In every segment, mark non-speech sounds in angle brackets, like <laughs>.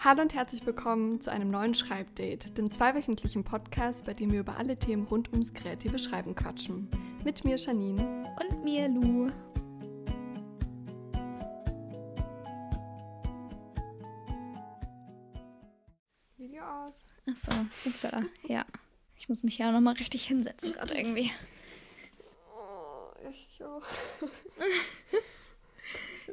Hallo und herzlich willkommen zu einem neuen Schreibdate, dem zweiwöchentlichen Podcast, bei dem wir über alle Themen rund ums kreative Schreiben quatschen. Mit mir Janine und mir Lu. Video aus. Achso, upsala. Ja. Ich muss mich ja nochmal richtig hinsetzen, gerade irgendwie. Oh, ich auch. <laughs>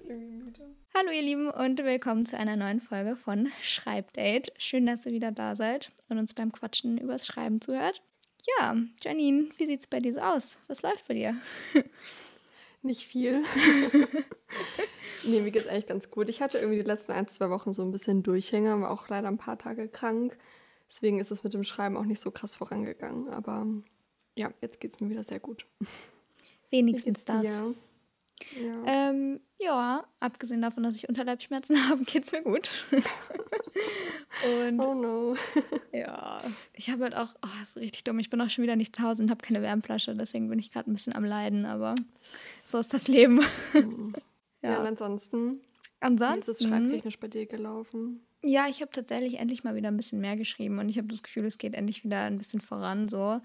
Hallo ihr Lieben und willkommen zu einer neuen Folge von Schreibdate. Schön, dass ihr wieder da seid und uns beim Quatschen übers Schreiben zuhört. Ja, Janine, wie sieht's bei dir so aus? Was läuft bei dir? <laughs> Nicht viel. <laughs> nee, mir geht's eigentlich ganz gut. Ich hatte irgendwie die letzten ein, zwei Wochen so ein bisschen Durchhänger, war auch leider ein paar Tage krank. Deswegen ist es mit dem Schreiben auch nicht so krass vorangegangen. Aber ja, jetzt geht's mir wieder sehr gut. Wenigstens das. Dir? Ja. Ähm, ja, abgesehen davon, dass ich Unterleibsschmerzen <laughs> habe, geht's mir gut. <laughs> und oh no. <laughs> ja, ich habe halt auch, oh, das ist richtig dumm. Ich bin auch schon wieder nicht zu Hause und habe keine Wärmflasche, deswegen bin ich gerade ein bisschen am Leiden, aber so ist das Leben. Mhm. ja. ja, und ansonsten, ansonsten, wie ist es schreibtechnisch bei dir gelaufen? Ja, ich habe tatsächlich endlich mal wieder ein bisschen mehr geschrieben und ich habe das Gefühl, es geht endlich wieder ein bisschen voran so.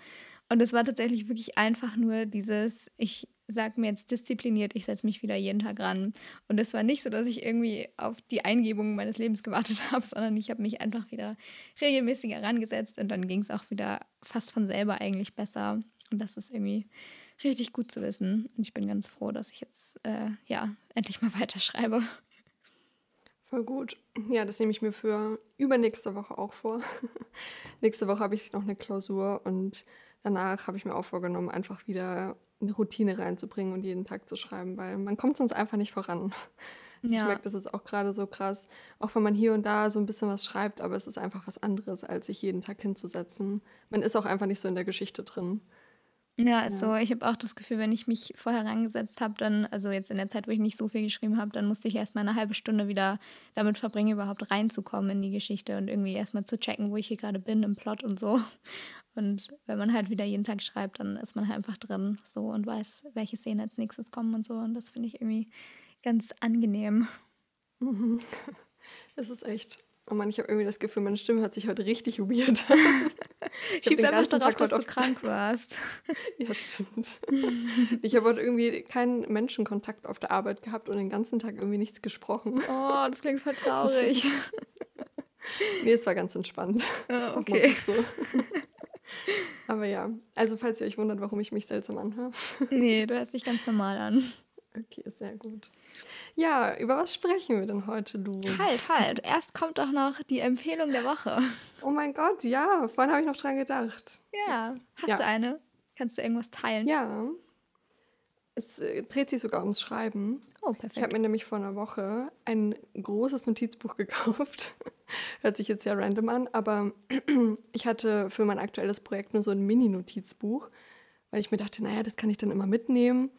Und es war tatsächlich wirklich einfach nur dieses, ich sage mir jetzt diszipliniert, ich setze mich wieder jeden Tag ran. Und es war nicht so, dass ich irgendwie auf die Eingebung meines Lebens gewartet <laughs> habe, sondern ich habe mich einfach wieder regelmäßig herangesetzt und dann ging es auch wieder fast von selber eigentlich besser. Und das ist irgendwie richtig gut zu wissen. Und ich bin ganz froh, dass ich jetzt äh, ja endlich mal <laughs> weiterschreibe. Voll gut. Ja, das nehme ich mir für übernächste Woche auch vor. <laughs> Nächste Woche habe ich noch eine Klausur und danach habe ich mir auch vorgenommen, einfach wieder eine Routine reinzubringen und jeden Tag zu schreiben, weil man kommt sonst einfach nicht voran. <laughs> Also ja. Ich merke das jetzt auch gerade so krass, auch wenn man hier und da so ein bisschen was schreibt, aber es ist einfach was anderes, als sich jeden Tag hinzusetzen. Man ist auch einfach nicht so in der Geschichte drin. Ja, ja. so. Ich habe auch das Gefühl, wenn ich mich vorher rangesetzt habe, dann, also jetzt in der Zeit, wo ich nicht so viel geschrieben habe, dann musste ich erstmal eine halbe Stunde wieder damit verbringen, überhaupt reinzukommen in die Geschichte und irgendwie erstmal zu checken, wo ich hier gerade bin im Plot und so. Und wenn man halt wieder jeden Tag schreibt, dann ist man halt einfach drin so und weiß, welche Szenen als nächstes kommen und so. Und das finde ich irgendwie ganz angenehm. Mhm. <laughs> Das ist echt. Oh Mann, ich habe irgendwie das Gefühl, meine Stimme hört sich heute richtig weird <laughs> Schieb's einfach darauf, Tag dass du krank warst. <laughs> ja, stimmt. Ich habe heute irgendwie keinen Menschenkontakt auf der Arbeit gehabt und den ganzen Tag irgendwie nichts gesprochen. Oh, das klingt voll traurig. nee, es war ganz entspannt. Oh, okay. so. Aber ja, also falls ihr euch wundert, warum ich mich seltsam anhöre. <laughs> Nee, du hörst dich ganz normal an. Okay, sehr gut. Ja, über was sprechen wir denn heute, Lu? Halt, halt. Erst kommt doch noch die Empfehlung der Woche. Oh mein Gott, ja. Vorhin habe ich noch dran gedacht. Ja. Jetzt. Hast ja. du eine? Kannst du irgendwas teilen? Ja. Es äh, dreht sich sogar ums Schreiben. Oh, perfekt. Ich habe mir nämlich vor einer Woche ein großes Notizbuch <laughs> gekauft. Hört sich jetzt ja random an, aber <clears throat> ich hatte für mein aktuelles Projekt nur so ein Mini-Notizbuch, weil ich mir dachte, naja, das kann ich dann immer mitnehmen.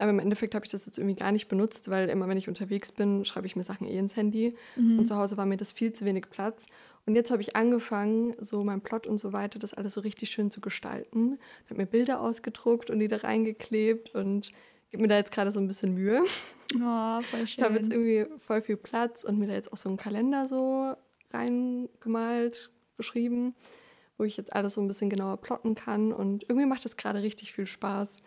Aber im Endeffekt habe ich das jetzt irgendwie gar nicht benutzt, weil immer, wenn ich unterwegs bin, schreibe ich mir Sachen eh ins Handy. Mhm. Und zu Hause war mir das viel zu wenig Platz. Und jetzt habe ich angefangen, so mein Plot und so weiter, das alles so richtig schön zu gestalten. Ich habe mir Bilder ausgedruckt und die da reingeklebt und gebe mir da jetzt gerade so ein bisschen Mühe. <laughs> Oh, voll schön. Ich habe jetzt irgendwie voll viel Platz und mir da jetzt auch so einen Kalender so reingemalt, geschrieben, wo ich jetzt alles so ein bisschen genauer plotten kann. Und irgendwie macht es gerade richtig viel Spaß,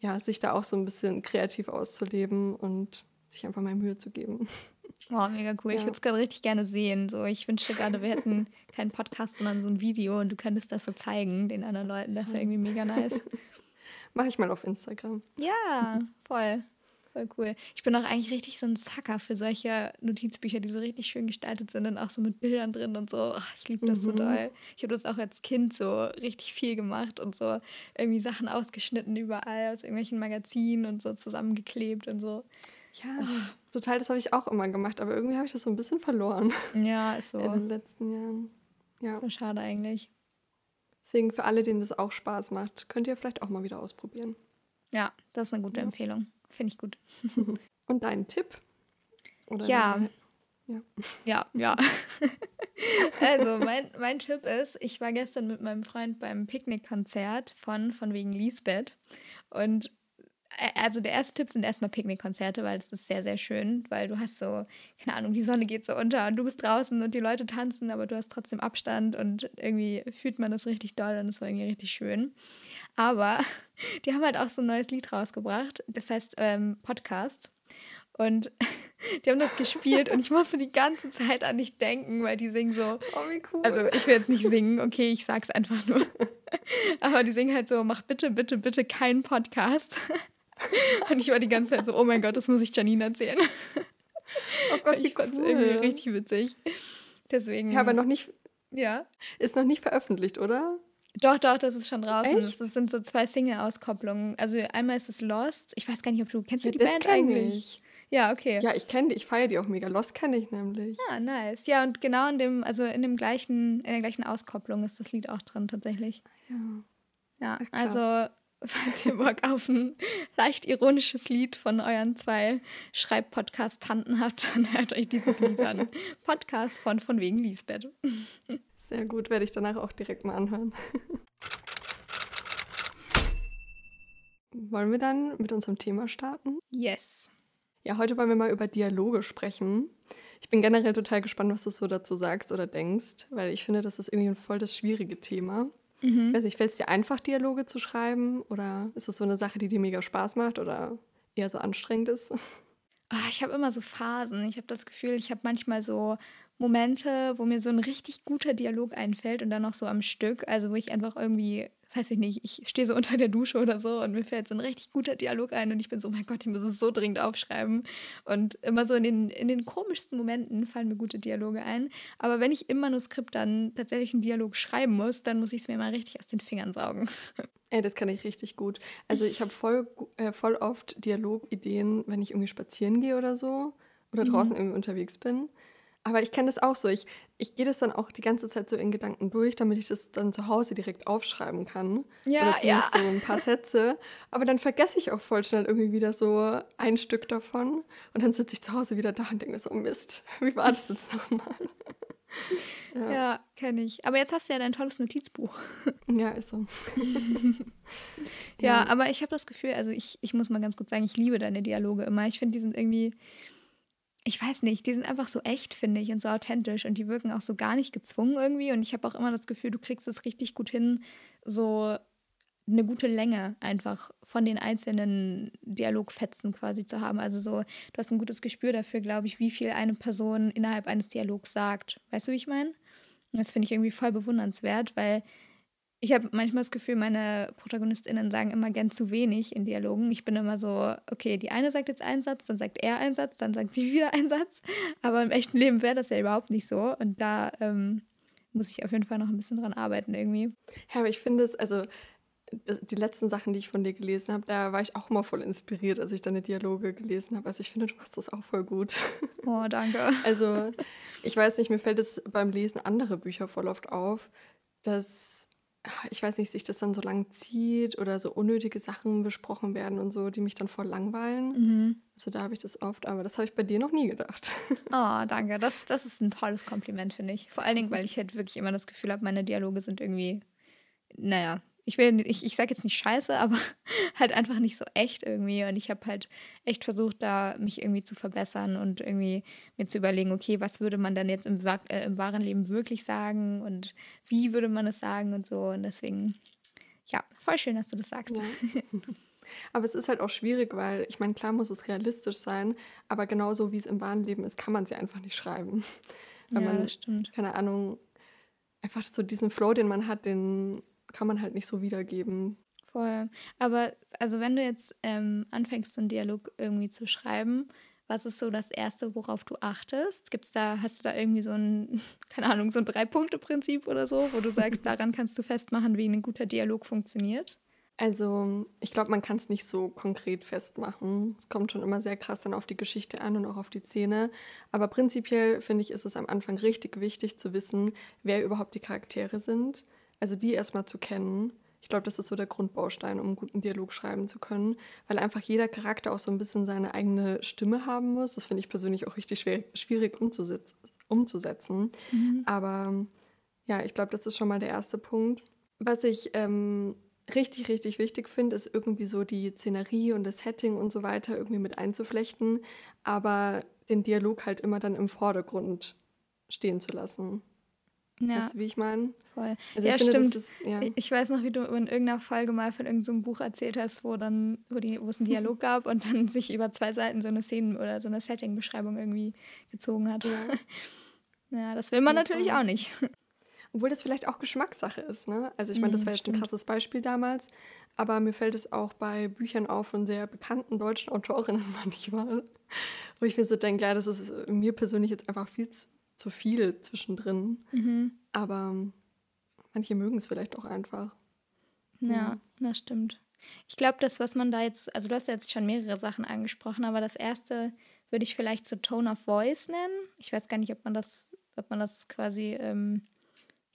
ja, sich da auch so ein bisschen kreativ auszuleben und sich einfach mal Mühe zu geben. <laughs> Oh, mega cool. Ja. Ich würde es gerade richtig gerne sehen. So, ich wünschte gerade, wir hätten <laughs> keinen Podcast, sondern so ein Video und du könntest das so zeigen den anderen Leuten. Das wäre irgendwie mega nice. <laughs> Mache ich mal auf Instagram. Ja, voll. Voll cool. Ich bin auch eigentlich richtig so ein Sucker für solche Notizbücher, die so richtig schön gestaltet sind und auch so mit Bildern drin und so. Ach, ich liebe das mhm. so doll. Ich habe das auch als Kind so richtig viel gemacht und so irgendwie Sachen ausgeschnitten überall aus irgendwelchen Magazinen und so zusammengeklebt und so. Ja, Ach. total, das habe ich auch immer gemacht, aber irgendwie habe ich das so ein bisschen verloren. Ja, ist so. <laughs> In den letzten Jahren. Ja. So schade eigentlich. Deswegen für alle, denen das auch Spaß macht, könnt ihr vielleicht auch mal wieder ausprobieren. Ja, das ist eine gute ja. Empfehlung. Finde ich gut. <laughs> Und dein Tipp? Oder ja. ja. Ja, ja. <laughs> also, mein, mein Tipp ist, ich war gestern mit meinem Freund beim Picknickkonzert von, von wegen Lisbeth. Und also der erste Tipp sind erstmal Picknickkonzerte, weil es ist sehr, sehr schön, weil du hast so, keine Ahnung, die Sonne geht so unter und du bist draußen und die Leute tanzen, aber du hast trotzdem Abstand und irgendwie fühlt man das richtig doll und es war irgendwie richtig schön. Aber <laughs> die haben halt auch so ein neues Lied rausgebracht, das heißt ähm, Podcast. Und <laughs> die haben das gespielt und ich musste die ganze Zeit an dich denken, weil die singen so. Oh, wie cool. Also ich will jetzt nicht singen, okay, ich sag's einfach nur. <laughs> Aber die singen halt so, mach bitte, bitte, bitte keinen Podcast. <laughs> Und ich war die ganze Zeit so, oh mein Gott, das muss ich Janine erzählen. Oh Gott, ich fand's cool. irgendwie richtig witzig. Deswegen. Ja, aber noch nicht. Ja. Ist noch nicht veröffentlicht, oder? Doch, doch, das ist schon draußen. Echt? Das sind so zwei Single-Auskopplungen. Also einmal ist es Lost. Ich weiß gar nicht, ob du kennst du Ja, die das Band eigentlich? ich. Ja, okay. Ja, ich kenne die, ich feiere die auch mega. Lost kenne ich nämlich. Ah, nice. Ja, und genau in dem, also in dem gleichen, in der gleichen Auskopplung ist das Lied auch drin tatsächlich. Ja. Ja, Ach, also falls ihr Bock auf ein leicht ironisches Lied von euren zwei Schreib-Podcast-Tanten habt, dann hört euch dieses Lied an. Podcast von von wegen Lisbeth. Sehr gut, werde ich danach auch direkt mal anhören. Wollen wir dann mit unserem Thema starten? Yes. Ja, heute wollen wir mal über Dialoge sprechen. Ich bin generell total gespannt, was du so dazu sagst oder denkst, weil ich finde, das ist irgendwie ein voll das schwierige Thema. Mhm. Weiß nicht, fällt es dir einfach, Dialoge zu schreiben? Oder ist es so eine Sache, die dir mega Spaß macht oder eher so anstrengend ist? Ah, ich habe immer so Phasen. Ich habe das Gefühl, ich habe manchmal so Momente, wo mir so ein richtig guter Dialog einfällt und dann noch so am Stück. Also wo ich einfach irgendwie, weiß ich nicht, ich stehe so unter der Dusche oder so und mir fällt so ein richtig guter Dialog ein und ich bin so, mein Gott, ich muss es so dringend aufschreiben. Und immer so in den, in den komischsten Momenten fallen mir gute Dialoge ein. Aber wenn ich im Manuskript dann tatsächlich einen Dialog schreiben muss, dann muss ich es mir mal richtig aus den Fingern saugen. <laughs> Ey, das kann ich richtig gut. Also ich habe voll, äh, voll oft Dialogideen, wenn ich irgendwie spazieren gehe oder so oder Mhm. draußen irgendwie unterwegs bin. Aber ich kenne das auch so. Ich, ich gehe das dann auch die ganze Zeit so in Gedanken durch, damit ich das dann zu Hause direkt aufschreiben kann. Ja, oder zumindest so ein paar Sätze. Aber dann vergesse ich auch voll schnell irgendwie wieder so ein Stück davon. Und dann sitze ich zu Hause wieder da und denke so, Mist, <laughs> wie war das jetzt nochmal? <laughs> Ja, Ja. kenne ich. Aber jetzt hast du ja dein tolles Notizbuch. <laughs> ja, ist so. Ja, aber ich habe das Gefühl, also ich, ich muss mal ganz kurz sagen, ich liebe deine Dialoge immer. Ich finde, die sind irgendwie, ich weiß nicht, die sind einfach so echt, finde ich, und so authentisch und die wirken auch so gar nicht gezwungen irgendwie. Und ich habe auch immer das Gefühl, du kriegst es richtig gut hin, so eine gute Länge einfach von den einzelnen Dialogfetzen quasi zu haben. Also so, du hast ein gutes Gespür dafür, glaube ich, wie viel eine Person innerhalb eines Dialogs sagt. Weißt du, wie ich meine? Das finde ich irgendwie voll bewundernswert, weil ich habe manchmal das Gefühl, meine ProtagonistInnen sagen immer gern zu wenig in Dialogen. Ich bin immer so, okay, die eine sagt jetzt einen Satz, dann sagt er einen Satz, dann sagt sie wieder einen Satz. Aber im echten Leben wäre das ja überhaupt nicht so. Und da ähm, muss ich auf jeden Fall noch ein bisschen dran arbeiten irgendwie. Ja, aber ich finde es, also die letzten Sachen, die ich von dir gelesen habe, da war ich auch mal voll inspiriert, als ich deine Dialoge gelesen habe. Also ich finde, du machst das auch voll gut. Oh, danke. <laughs> Also ich weiß nicht, mir fällt es beim Lesen anderer Bücher voll oft auf, dass, ich weiß nicht, sich das dann so lang zieht oder so unnötige Sachen besprochen werden und so, die mich dann voll langweilen. Mhm. Also da habe ich das oft, aber das habe ich bei dir noch nie gedacht. Oh, <laughs> danke. Das, das ist ein tolles Kompliment, finde ich. Vor allen Dingen, weil ich halt wirklich immer das Gefühl habe, meine Dialoge sind irgendwie, naja, ich will, ich, ich sage jetzt nicht scheiße, aber <laughs> halt einfach nicht so echt irgendwie. Und ich habe halt echt versucht, da mich irgendwie zu verbessern und irgendwie mir zu überlegen, okay, was würde man dann jetzt im, äh, im wahren Leben wirklich sagen und wie würde man es sagen und so. Und deswegen, ja, voll schön, dass du das sagst. Ja. <laughs> <laughs> Aber es ist halt auch schwierig, weil ich meine, klar muss es realistisch sein, aber genauso wie es im wahren Leben ist, kann man sie einfach nicht schreiben. Weil Ja, man, das stimmt. keine Ahnung, einfach so diesen Flow, den man hat, den kann man halt nicht so wiedergeben. Voll. Aber also wenn du jetzt ähm, anfängst, so einen Dialog irgendwie zu schreiben, was ist so das Erste, worauf du achtest? Gibt's da, hast du da irgendwie so ein, <laughs> keine Ahnung, so ein Drei-Punkte-Prinzip oder so, wo du sagst, <laughs> daran kannst du festmachen, wie ein guter Dialog funktioniert? Also, ich glaube, man kann es nicht so konkret festmachen. Es kommt schon immer sehr krass dann auf die Geschichte an und auch auf die Szene. Aber prinzipiell finde ich, ist es am Anfang richtig wichtig zu wissen, wer überhaupt die Charaktere sind. Also die erstmal zu kennen. Ich glaube, das ist so der Grundbaustein, um einen guten Dialog schreiben zu können, weil einfach jeder Charakter auch so ein bisschen seine eigene Stimme haben muss. Das finde ich persönlich auch richtig schwer, schwierig umzusetz umzusetzen. Aber ja, ich glaube, das ist schon mal der erste Punkt. Was ich ähm, richtig, richtig wichtig finde, ist irgendwie so die Szenerie und das Setting und so weiter irgendwie mit einzuflechten, aber den Dialog halt immer dann im Vordergrund stehen zu lassen. Ja. Weißt du, wie ich meine? Voll. Also ja, ich finde, stimmt. Ist, ja. Ich weiß noch, wie du in irgendeiner Folge mal von irgendeinem so Buch erzählt hast, wo dann, wo, die, wo es einen Dialog <laughs> gab und dann sich über zwei Seiten so eine Szenen- oder so eine Setting-Beschreibung irgendwie gezogen hat. Ja, <laughs> ja das will man natürlich auch nicht. <laughs> Obwohl das vielleicht auch Geschmackssache ist, ne? Also ich meine, das mhm, war jetzt ein krasses Beispiel damals, aber mir fällt es auch bei Büchern auf von sehr bekannten deutschen Autorinnen manchmal, wo ich mir so denke, ja, das ist mir persönlich jetzt einfach viel zu, zu viel zwischendrin. Mhm. Aber manche mögen es vielleicht auch einfach. Ja, ja. das stimmt. Ich glaube, das, was man da jetzt, also du hast ja jetzt schon mehrere Sachen angesprochen, aber das erste würde ich vielleicht so Tone of Voice nennen. Ich weiß gar nicht, ob man das, ob man das quasi ähm,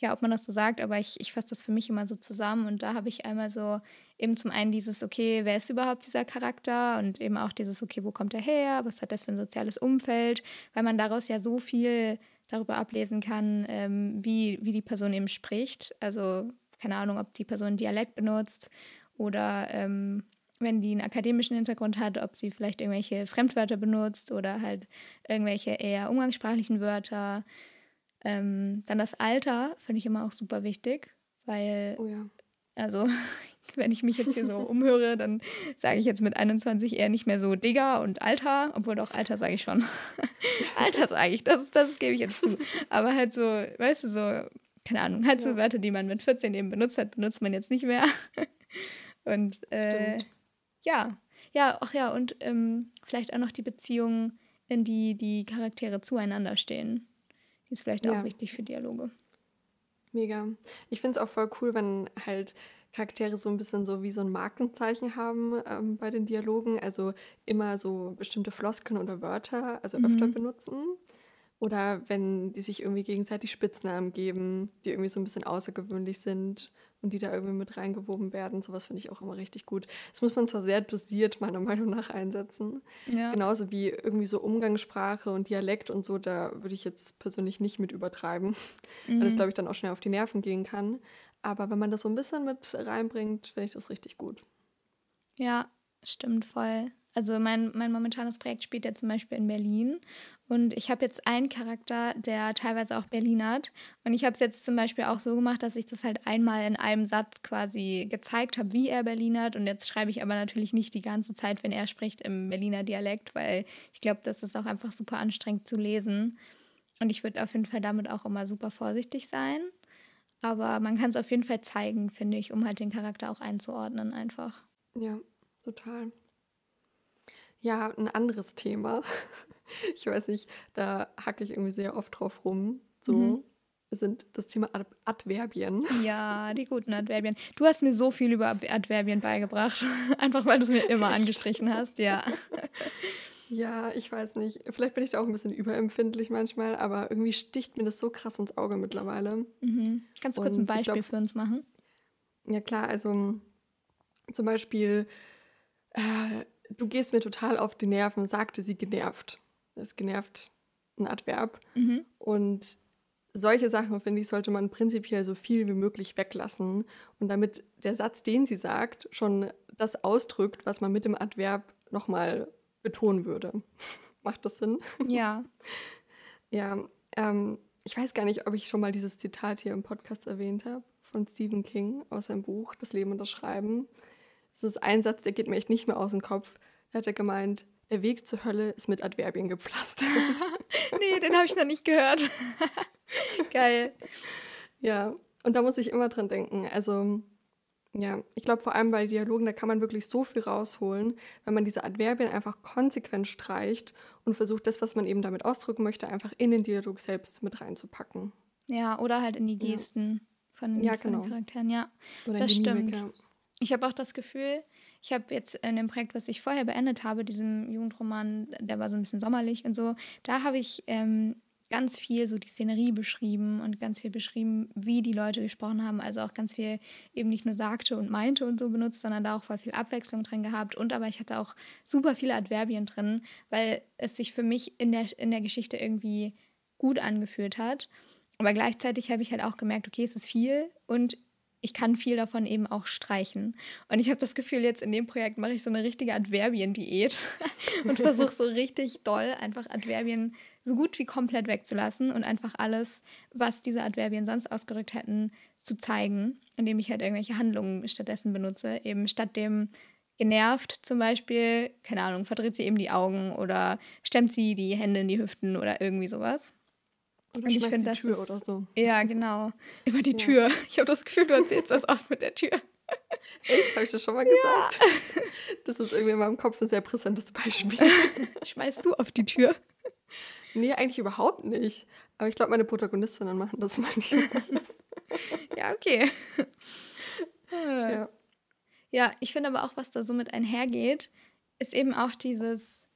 ja, ob man das so sagt, aber ich, ich fasse das für mich immer so zusammen und da habe ich einmal so eben zum einen dieses, okay, wer ist überhaupt dieser Charakter und eben auch dieses, okay, wo kommt er her, was hat er für ein soziales Umfeld, weil man daraus ja so viel darüber ablesen kann, ähm, wie, wie die Person eben spricht. Also keine Ahnung, ob die Person Dialekt benutzt oder ähm, wenn die einen akademischen Hintergrund hat, ob sie vielleicht irgendwelche Fremdwörter benutzt oder halt irgendwelche eher umgangssprachlichen Wörter. Ähm, dann das Alter finde ich immer auch super wichtig, weil, oh ja. also, <laughs> wenn ich mich jetzt hier so <laughs> umhöre, dann sage ich jetzt mit 21 eher nicht mehr so Digger und Alter, obwohl doch Alter sage ich schon. <laughs> Alter sage ich, das, das gebe ich jetzt zu. Aber halt so, weißt du, so, keine Ahnung, halt ja. so Wörter, die man mit 14 eben benutzt hat, benutzt man jetzt nicht mehr. <laughs> und äh, ja, ja, ach ja, und ähm, vielleicht auch noch die Beziehungen, in die die Charaktere zueinander stehen ist vielleicht ja. auch wichtig für Dialoge. Mega. Ich finde es auch voll cool, wenn halt Charaktere so ein bisschen so wie so ein Markenzeichen haben ähm, bei den Dialogen. Also immer so bestimmte Floskeln oder Wörter, also mhm. öfter benutzen. Oder wenn die sich irgendwie gegenseitig Spitznamen geben, die irgendwie so ein bisschen außergewöhnlich sind und die da irgendwie mit reingewoben werden. Sowas finde ich auch immer richtig gut. Das muss man zwar sehr dosiert meiner Meinung nach einsetzen. Ja. Genauso wie irgendwie so Umgangssprache und Dialekt und so, da würde ich jetzt persönlich nicht mit übertreiben, mhm. weil das, glaube ich, dann auch schnell auf die Nerven gehen kann. Aber wenn man das so ein bisschen mit reinbringt, finde ich das richtig gut. Ja, stimmt voll. Also mein, mein momentanes Projekt spielt ja zum Beispiel in Berlin und ich habe jetzt einen Charakter, der teilweise auch Berlin hat. Und ich habe es jetzt zum Beispiel auch so gemacht, dass ich das halt einmal in einem Satz quasi gezeigt habe, wie er Berlin hat. Und jetzt schreibe ich aber natürlich nicht die ganze Zeit, wenn er spricht, im Berliner Dialekt, weil ich glaube, das ist auch einfach super anstrengend zu lesen. Und ich würde auf jeden Fall damit auch immer super vorsichtig sein. Aber man kann es auf jeden Fall zeigen, finde ich, um halt den Charakter auch einzuordnen einfach. Ja, total. Ja, ein anderes Thema. <laughs> Ich weiß nicht, da hacke ich irgendwie sehr oft drauf rum. So mhm. sind das Thema Ad Adverbien. Ja, <laughs> die guten Adverbien. Du hast mir so viel über Adverbien beigebracht. <laughs> Einfach weil du es mir immer Echt? angestrichen hast, ja. Ja, ich weiß nicht. Vielleicht bin ich da auch ein bisschen überempfindlich manchmal, aber irgendwie sticht mir das so krass ins Auge mittlerweile. Mhm. Kannst du kurz ein Beispiel glaub, für uns machen? Ja, klar. Also zum Beispiel, äh, du gehst mir total auf die Nerven, sagte sie genervt. Das ist genervt ein Adverb. Mhm. Und solche Sachen, finde ich, sollte man prinzipiell so viel wie möglich weglassen. Und damit der Satz, den sie sagt, schon das ausdrückt, was man mit dem Adverb nochmal betonen würde. <laughs> Macht das Sinn? Ja. <laughs> ja, ähm, ich weiß gar nicht, ob ich schon mal dieses Zitat hier im Podcast erwähnt habe von Stephen King aus seinem Buch Das Leben und das Schreiben. Das ist ein Satz, der geht mir echt nicht mehr aus dem Kopf. Da hat er gemeint, der Weg zur Hölle ist mit Adverbien gepflastert. <laughs> nee, den habe ich noch nicht gehört. Geil. Ja, und da muss ich immer dran denken. Also, ja, ich glaube vor allem bei Dialogen, da kann man wirklich so viel rausholen, wenn man diese Adverbien einfach konsequent streicht und versucht, das, was man eben damit ausdrücken möchte, einfach in den Dialog selbst mit reinzupacken. Ja, oder halt in die Gesten ja. von, ja, genau. von den Charakteren, ja. Oder das stimmt. Mimik, ja. Ich habe auch das Gefühl, ich habe jetzt in dem Projekt, was ich vorher beendet habe, diesem Jugendroman, der war so ein bisschen sommerlich und so, da habe ich ähm, ganz viel so die Szenerie beschrieben und ganz viel beschrieben, wie die Leute gesprochen haben. Also auch ganz viel eben nicht nur sagte und meinte und so benutzt, sondern da auch voll viel Abwechslung drin gehabt. Und aber ich hatte auch super viele Adverbien drin, weil es sich für mich in der, in der Geschichte irgendwie gut angefühlt hat. Aber gleichzeitig habe ich halt auch gemerkt, okay, es ist viel und ich kann viel davon eben auch streichen. Und ich habe das Gefühl, jetzt in dem Projekt mache ich so eine richtige Adverbien-Diät <laughs> und versuche so richtig doll einfach Adverbien so gut wie komplett wegzulassen und einfach alles, was diese Adverbien sonst ausgedrückt hätten, zu zeigen, indem ich halt irgendwelche Handlungen stattdessen benutze. Eben statt dem genervt zum Beispiel, keine Ahnung, verdreht sie eben die Augen oder stemmt sie die Hände in die Hüften oder irgendwie sowas. Oder ich find, die Tür ist, oder so. Ja, genau. <laughs> Immer die ja. Tür. Ich habe das Gefühl, du erzählst das oft mit der Tür. <laughs> Echt? Habe ich das schon mal <laughs> gesagt? Ja. Das ist irgendwie in meinem Kopf ein sehr präsentes Beispiel. Schmeißt du auf die Tür? Nee, eigentlich überhaupt nicht. Aber ich glaube, meine Protagonistinnen machen das <laughs> manchmal. ja, okay. <laughs> Ja. ja, ich finde aber auch, was da so mit einhergeht, ist eben auch dieses,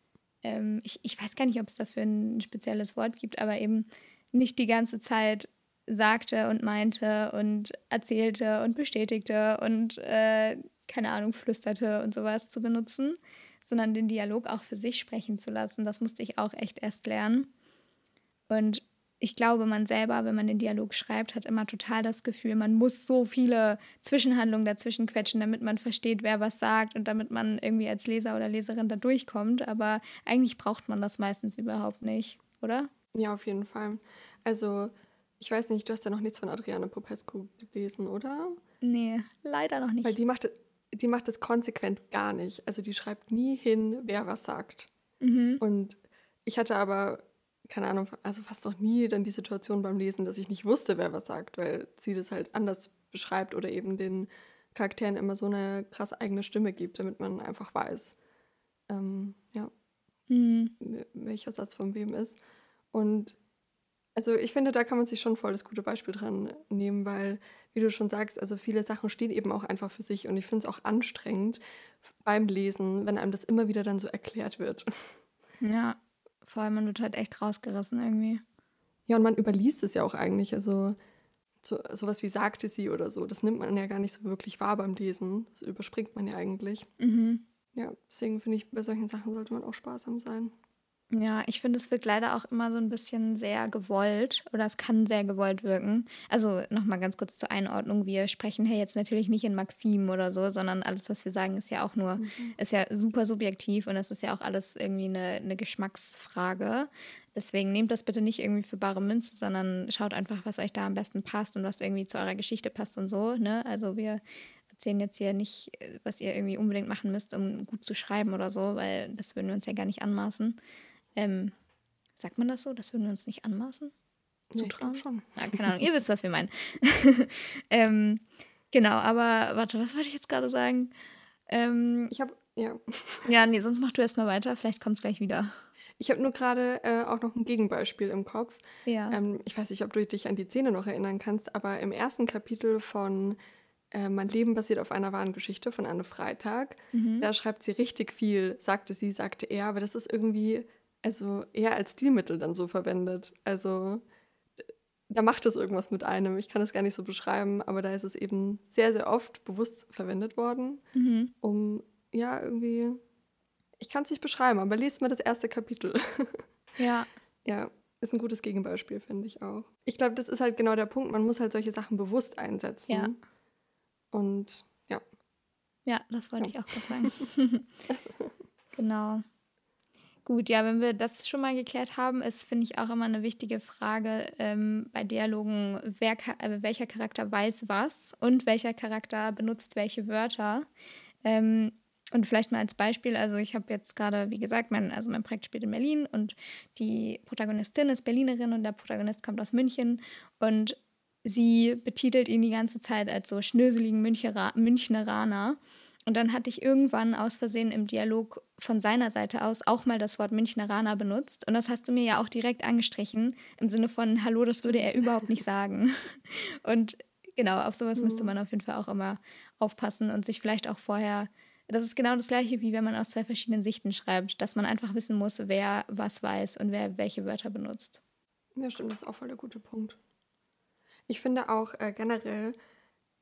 ähm, ich, ich weiß gar nicht, ob es dafür ein spezielles Wort gibt, aber eben nicht die ganze Zeit sagte und meinte und erzählte und bestätigte und äh, keine Ahnung, flüsterte und sowas zu benutzen, sondern den Dialog auch für sich sprechen zu lassen. Das musste ich auch echt erst lernen. Und ich glaube, man selber, wenn man den Dialog schreibt, hat immer total das Gefühl, man muss so viele Zwischenhandlungen dazwischen quetschen, damit man versteht, wer was sagt und damit man irgendwie als Leser oder Leserin da durchkommt. Aber eigentlich braucht man das meistens überhaupt nicht, oder? Ja, auf jeden Fall. Also, ich weiß nicht, du hast ja noch nichts von Adriane Popescu gelesen, oder? Nee, leider noch nicht. Weil die macht, die macht es konsequent gar nicht. Also, die schreibt nie hin, wer was sagt. Mhm. Und ich hatte aber, keine Ahnung, also fast noch nie dann die Situation beim Lesen, dass ich nicht wusste, wer was sagt, weil sie das halt anders beschreibt oder eben den Charakteren immer so eine krass eigene Stimme gibt, damit man einfach weiß, ähm, ja, mhm. welcher Satz von wem ist. Und also ich finde, da kann man sich schon voll das gute Beispiel dran nehmen, weil, wie du schon sagst, also viele Sachen stehen eben auch einfach für sich und ich finde es auch anstrengend beim Lesen, wenn einem das immer wieder dann so erklärt wird. Ja, vor allem man wird halt echt rausgerissen irgendwie. Ja, und man überliest es ja auch eigentlich. Also so, sowas wie sagte sie oder so, das nimmt man ja gar nicht so wirklich wahr beim Lesen. Das überspringt man ja eigentlich. Mhm. Ja, deswegen finde ich, bei solchen Sachen sollte man auch sparsam sein. Ja, ich finde, es wirkt leider auch immer so ein bisschen sehr gewollt oder es kann sehr gewollt wirken. Also nochmal ganz kurz zur Einordnung. Wir sprechen hier jetzt natürlich nicht in Maximen oder so, sondern alles, was wir sagen, ist ja auch nur, mhm. ist ja super subjektiv und es ist ja auch alles irgendwie eine, eine Geschmacksfrage. Deswegen nehmt das bitte nicht irgendwie für bare Münze, sondern schaut einfach, was euch da am besten passt und was irgendwie zu eurer Geschichte passt und so. Ne? Also wir erzählen jetzt hier nicht, was ihr irgendwie unbedingt machen müsst, um gut zu schreiben oder so, weil das würden wir uns ja gar nicht anmaßen. Ähm, sagt man das so? Das würden wir uns nicht anmaßen? Zutrauen? Nee, schon. Ja, keine Ahnung, ihr wisst, was wir meinen. <laughs> ähm, genau, aber warte, was wollte ich jetzt gerade sagen? Ähm, ich habe, ja. <laughs> Ja, nee, sonst mach du erstmal weiter, vielleicht kommt es gleich wieder. Ich habe nur gerade äh, auch noch ein Gegenbeispiel im Kopf. Ja. Ähm, ich weiß nicht, ob du dich an die Szene noch erinnern kannst, aber im ersten Kapitel von äh, Mein Leben basiert auf einer wahren Geschichte von Anne Freitag, mhm. da schreibt sie richtig viel, sagte sie, sagte er, aber das ist irgendwie also eher als Stilmittel dann so verwendet. Also da macht es irgendwas mit einem. Ich kann es gar nicht so beschreiben, aber da ist es eben sehr, sehr oft bewusst verwendet worden, mhm. um ja irgendwie, ich kann es nicht beschreiben, aber lest mal das erste Kapitel. <laughs> Ja. ja, ist ein gutes Gegenbeispiel, finde ich auch. Ich glaube, das ist halt genau der Punkt. Man muss halt solche Sachen bewusst einsetzen. Ja. Und ja. Ja, das wollte ja. ich auch gerade sagen. <laughs> genau. Gut, ja, wenn wir das schon mal geklärt haben, ist, finde ich, auch immer eine wichtige Frage ähm, bei Dialogen, wer, äh, welcher Charakter weiß was und welcher Charakter benutzt welche Wörter. Ähm, und vielleicht mal als Beispiel, also ich habe jetzt gerade, wie gesagt, mein, also mein Projekt spielt in Berlin und die Protagonistin ist Berlinerin und der Protagonist kommt aus München und sie betitelt ihn die ganze Zeit als so schnöseligen Müncheraner. Und dann hatte ich irgendwann aus Versehen im Dialog von seiner Seite aus auch mal das Wort Münchnerana benutzt. Und das hast du mir ja auch direkt angestrichen, im Sinne von, hallo, das würde er überhaupt nicht sagen. <laughs> Und genau, auf sowas müsste mhm. man auf jeden Fall auch immer aufpassen und sich vielleicht auch vorher, das ist genau das gleiche, wie wenn man aus zwei verschiedenen Sichten schreibt, dass man einfach wissen muss, wer was weiß und wer welche Wörter benutzt. Ja, stimmt, das ist auch voll der gute Punkt. Ich finde auch äh, generell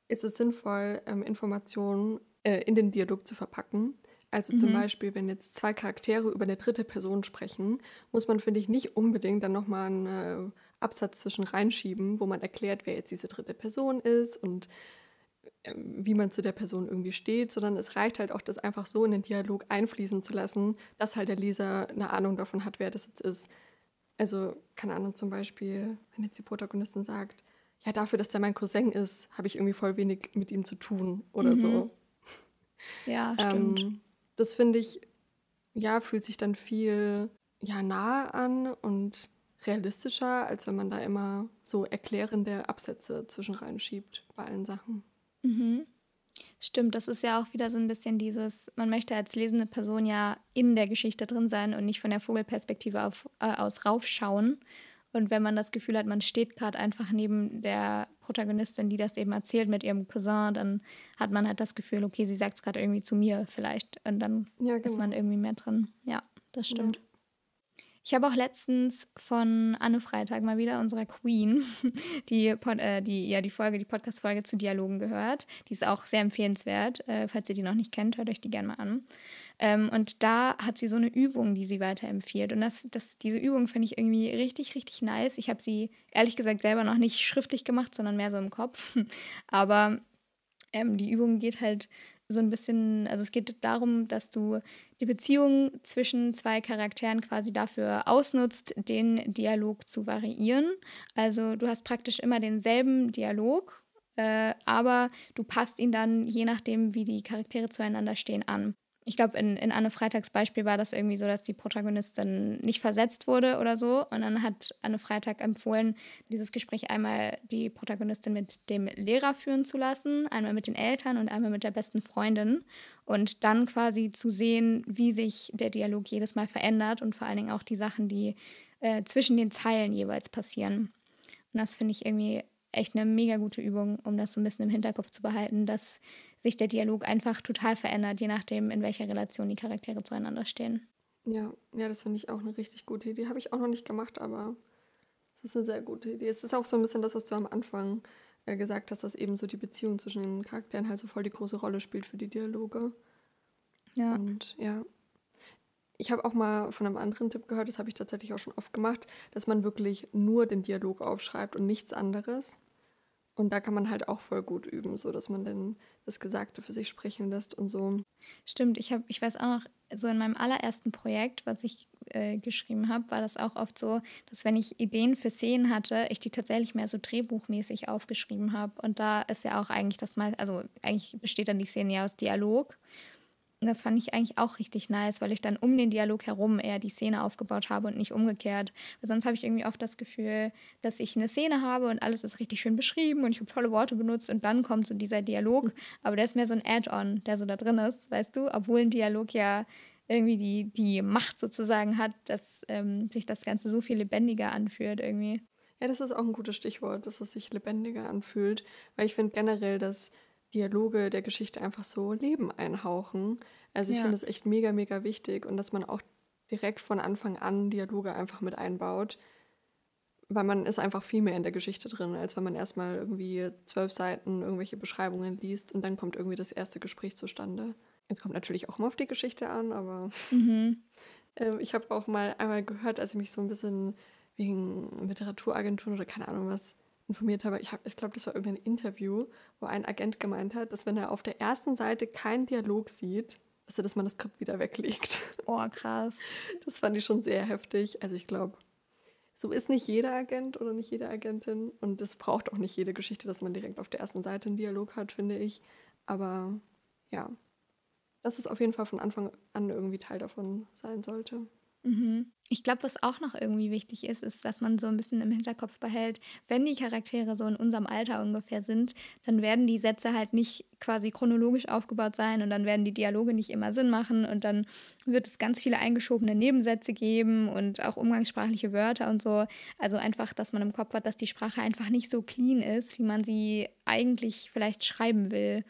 ist es sinnvoll, ähm, Informationen äh, in den Dialog zu verpacken. Also mhm. zum Beispiel, wenn jetzt zwei Charaktere über eine dritte Person sprechen, muss man, finde ich, nicht unbedingt dann nochmal einen äh, Absatz zwischen reinschieben, wo man erklärt, wer jetzt diese dritte Person ist und wie man zu der Person irgendwie steht, sondern es reicht halt auch, das einfach so in den Dialog einfließen zu lassen, dass halt der Leser eine Ahnung davon hat, wer das jetzt ist. Also, keine Ahnung, zum Beispiel, wenn jetzt die Protagonistin sagt, ja, dafür, dass der mein Cousin ist, habe ich irgendwie voll wenig mit ihm zu tun oder mhm. so. Ja, stimmt. Ähm, das finde ich, ja, fühlt sich dann viel ja, nahe an und realistischer, als wenn man da immer so erklärende Absätze zwischen reinschiebt bei allen Sachen. Mhm. Stimmt, das ist ja auch wieder so ein bisschen dieses, man möchte als lesende Person ja in der Geschichte drin sein und nicht von der Vogelperspektive auf, äh, aus raufschauen. Und wenn man das Gefühl hat, man steht gerade einfach neben der Protagonistin, die das eben erzählt mit ihrem Cousin, dann hat man halt das Gefühl, okay, sie sagt es gerade irgendwie zu mir vielleicht. Und dann ja, genau. ist man irgendwie mehr drin. Ja, das stimmt. Ja. Ich habe auch letztens von Anne Freitag mal wieder, unserer Queen, <laughs> die, Pod, äh, die, ja, die Folge, die Podcast-Folge zu Dialogen gehört. Die ist auch sehr empfehlenswert. Äh, falls ihr die noch nicht kennt, hört euch die gerne mal an. Ähm, und da hat sie so eine Übung, die sie weiterempfiehlt. Und das, das, diese Übung finde ich irgendwie richtig, richtig nice. Ich habe sie ehrlich gesagt selber noch nicht schriftlich gemacht, sondern mehr so im Kopf. <laughs> Aber ähm, die Übung geht halt so ein bisschen, also es geht darum, dass du die Beziehung zwischen zwei Charakteren quasi dafür ausnutzt, den Dialog zu variieren. Also du hast praktisch immer denselben Dialog, äh, aber du passt ihn dann je nachdem, wie die Charaktere zueinander stehen, an ich glaube, in, in Anne Freitags Beispiel war das irgendwie so, dass die Protagonistin nicht versetzt wurde oder so. Und dann hat Anne Freitag empfohlen, dieses Gespräch einmal die Protagonistin mit dem Lehrer führen zu lassen, einmal mit den Eltern und einmal mit der besten Freundin. Und dann quasi zu sehen, wie sich der Dialog jedes Mal verändert und vor allen Dingen auch die Sachen, die äh, zwischen den Zeilen jeweils passieren. Und das finde ich irgendwie echt eine mega gute Übung, um das so ein bisschen im Hinterkopf zu behalten, dass sich der Dialog einfach total verändert, je nachdem, in welcher Relation die Charaktere zueinander stehen. Ja, ja, das finde ich auch eine richtig gute Idee. Habe ich auch noch nicht gemacht, aber es ist eine sehr gute Idee. Es ist auch so ein bisschen das, was du am Anfang äh, gesagt hast, dass eben so die Beziehung zwischen den Charakteren halt so voll die große Rolle spielt für die Dialoge. Ja. Und ja. Ich habe auch mal von einem anderen Tipp gehört, das habe ich tatsächlich auch schon oft gemacht, dass man wirklich nur den Dialog aufschreibt und nichts anderes. Und da kann man halt auch voll gut üben, so dass man dann das Gesagte für sich sprechen lässt und so. Stimmt, ich habe, ich weiß auch noch, so in meinem allerersten Projekt, was ich äh, geschrieben habe, war das auch oft so, dass wenn ich Ideen für Szenen hatte, ich die tatsächlich mehr so drehbuchmäßig aufgeschrieben habe. Und da ist ja auch eigentlich das mal, also eigentlich besteht dann die Szene ja aus Dialog. Das fand ich eigentlich auch richtig nice, weil ich dann um den Dialog herum eher die Szene aufgebaut habe und nicht umgekehrt. Weil sonst habe ich irgendwie oft das Gefühl, dass ich eine Szene habe und alles ist richtig schön beschrieben und ich habe tolle Worte benutzt und dann kommt so dieser Dialog. Aber der ist mehr so ein Add-on, der so da drin ist, weißt du? Obwohl ein Dialog ja irgendwie die, die Macht sozusagen hat, dass ähm, sich das Ganze so viel lebendiger anfühlt irgendwie. Ja, das ist auch ein gutes Stichwort, dass es sich lebendiger anfühlt, weil ich finde generell, dass Dialoge der Geschichte einfach so Leben einhauchen. Also ich ja. finde es echt mega, mega wichtig und dass man auch direkt von Anfang an Dialoge einfach mit einbaut, weil man ist einfach viel mehr in der Geschichte drin, als wenn man erstmal irgendwie zwölf Seiten irgendwelche Beschreibungen liest und dann kommt irgendwie das erste Gespräch zustande. Jetzt kommt natürlich auch immer auf die Geschichte an, aber mhm. <laughs> äh, ich habe auch mal einmal gehört, als ich mich so ein bisschen wegen Literaturagenturen oder keine Ahnung was informiert habe, ich, ich glaube, das war irgendein Interview, wo ein Agent gemeint hat, dass wenn er auf der ersten Seite keinen Dialog sieht, dass er das Manuskript wieder weglegt. Oh, krass. Das fand ich schon sehr heftig. Also ich glaube, so ist nicht jeder Agent oder nicht jede Agentin und es braucht auch nicht jede Geschichte, dass man direkt auf der ersten Seite einen Dialog hat, finde ich. Aber ja, dass es auf jeden Fall von Anfang an irgendwie Teil davon sein sollte. Mhm. Ich glaube, was auch noch irgendwie wichtig ist, ist, dass man so ein bisschen im Hinterkopf behält, wenn die Charaktere so in unserem Alter ungefähr sind, dann werden die Sätze halt nicht quasi chronologisch aufgebaut sein und dann werden die Dialoge nicht immer Sinn machen und dann wird es ganz viele eingeschobene Nebensätze geben und auch umgangssprachliche Wörter und so. Also einfach, dass man im Kopf hat, dass die Sprache einfach nicht so clean ist, wie man sie eigentlich vielleicht schreiben will.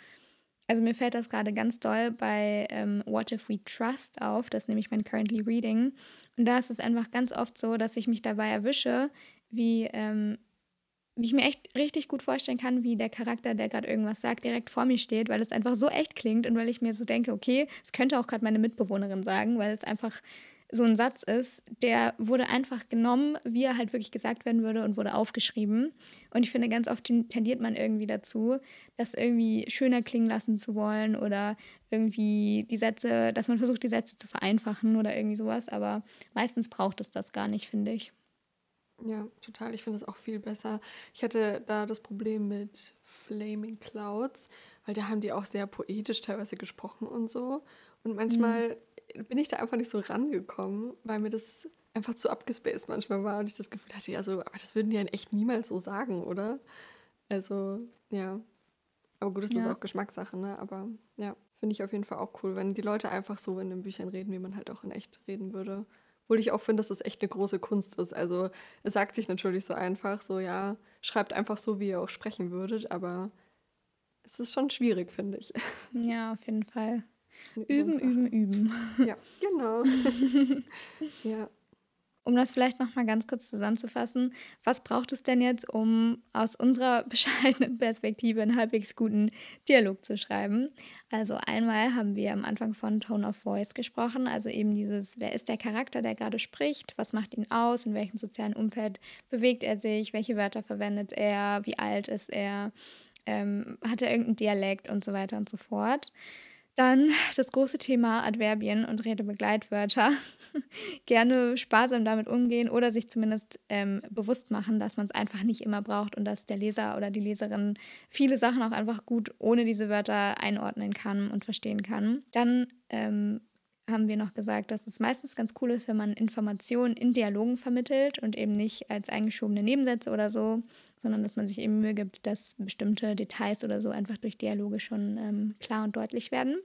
Also mir fällt das gerade ganz doll bei ähm, What If We Trust auf, das ist nämlich mein Currently Reading. Und da ist es einfach ganz oft so, dass ich mich dabei erwische, wie, ähm, wie ich mir echt richtig gut vorstellen kann, wie der Charakter, der gerade irgendwas sagt, direkt vor mir steht, weil es einfach so echt klingt und weil ich mir so denke, okay, es könnte auch gerade meine Mitbewohnerin sagen, weil es einfach so ein Satz ist, der wurde einfach genommen, wie er halt wirklich gesagt werden würde und wurde aufgeschrieben. Und ich finde, ganz oft tendiert man irgendwie dazu, das irgendwie schöner klingen lassen zu wollen oder irgendwie die Sätze, dass man versucht, die Sätze zu vereinfachen oder irgendwie sowas. Aber meistens braucht es das gar nicht, finde ich. Ja, total. Ich finde es auch viel besser. Ich hatte da das Problem mit Flaming Clouds, weil da haben die auch sehr poetisch teilweise gesprochen und so. Und manchmal mhm. Bin ich da einfach nicht so rangekommen, weil mir das einfach zu abgespaced manchmal war und ich das Gefühl hatte, ja, so, aber das würden die ja in echt niemals so sagen, oder? Also, ja. Aber gut, das ja. ist auch Geschmackssache, ne? Aber ja, finde ich auf jeden Fall auch cool, wenn die Leute einfach so in den Büchern reden, wie man halt auch in echt reden würde. Obwohl ich auch finde, dass das echt eine große Kunst ist. Also es sagt sich natürlich so einfach, so ja, schreibt einfach so, wie ihr auch sprechen würdet, aber es ist schon schwierig, finde ich. Ja, auf jeden Fall. Üben, üben, üben. Ja, genau. <laughs> ja. Um das vielleicht noch mal ganz kurz zusammenzufassen, was braucht es denn jetzt, um aus unserer <laughs> bescheidenen Perspektive einen halbwegs guten Dialog zu schreiben? Also einmal haben wir am Anfang von Tone of Voice gesprochen, also eben dieses, wer ist der Charakter, der gerade spricht, was macht ihn aus, in welchem sozialen Umfeld bewegt er sich, welche Wörter verwendet er, wie alt ist er, ähm, hat er irgendeinen Dialekt und so weiter und so fort. Dann das große Thema Adverbien und Redebegleitwörter. <laughs> Gerne sparsam damit umgehen oder sich zumindest ähm, bewusst machen, dass man es einfach nicht immer braucht und dass der Leser oder die Leserin viele Sachen auch einfach gut ohne diese Wörter einordnen kann und verstehen kann. Dann ähm, haben wir noch gesagt, dass es meistens ganz cool ist, wenn man Informationen in Dialogen vermittelt und eben nicht als eingeschobene Nebensätze oder so, sondern dass man sich eben Mühe gibt, dass bestimmte Details oder so einfach durch Dialoge schon ähm, klar und deutlich werden.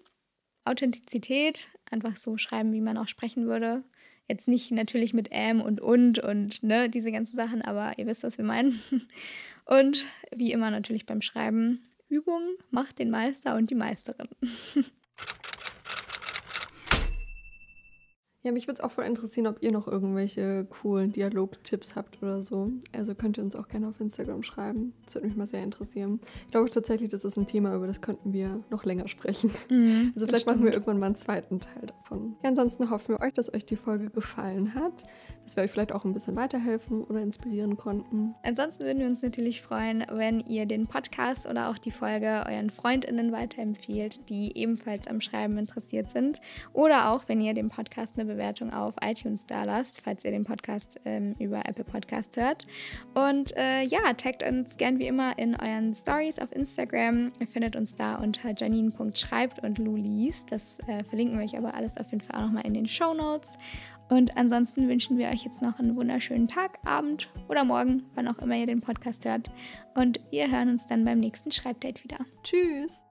Authentizität, einfach so schreiben, wie man auch sprechen würde. Jetzt nicht natürlich mit ähm und und und ne, diese ganzen Sachen, aber ihr wisst, was wir meinen. <laughs> Und wie immer natürlich beim Schreiben, Übung macht den Meister und die Meisterin. <laughs> Ja, mich würde es auch voll interessieren, ob ihr noch irgendwelche coolen Dialogtipps habt oder so. Also könnt ihr uns auch gerne auf Instagram schreiben. Das würde mich mal sehr interessieren. Ich glaube tatsächlich, das ist ein Thema, über das könnten wir noch länger sprechen. Mhm, also vielleicht machen wir irgendwann mal einen zweiten Teil davon. Ja, ansonsten hoffen wir euch, dass euch die Folge gefallen hat, dass wir euch vielleicht auch ein bisschen weiterhelfen oder inspirieren konnten. Ansonsten würden wir uns natürlich freuen, wenn ihr den Podcast oder auch die Folge euren FreundInnen weiterempfiehlt, die ebenfalls am Schreiben interessiert sind. Oder auch, wenn ihr dem Podcast eine Bewertung auf iTunes da lasst, falls ihr den Podcast ähm, über Apple Podcast hört. Und äh, ja, taggt uns gern wie immer in euren Stories auf Instagram. Ihr findet uns da unter janine.schreibt und Lulis. Das äh, verlinken wir euch aber alles auf jeden Fall auch nochmal in den Show Notes. Und ansonsten wünschen wir euch jetzt noch einen wunderschönen Tag, Abend oder Morgen, wann auch immer ihr den Podcast hört. Und wir hören uns dann beim nächsten Schreibdate wieder. Tschüss!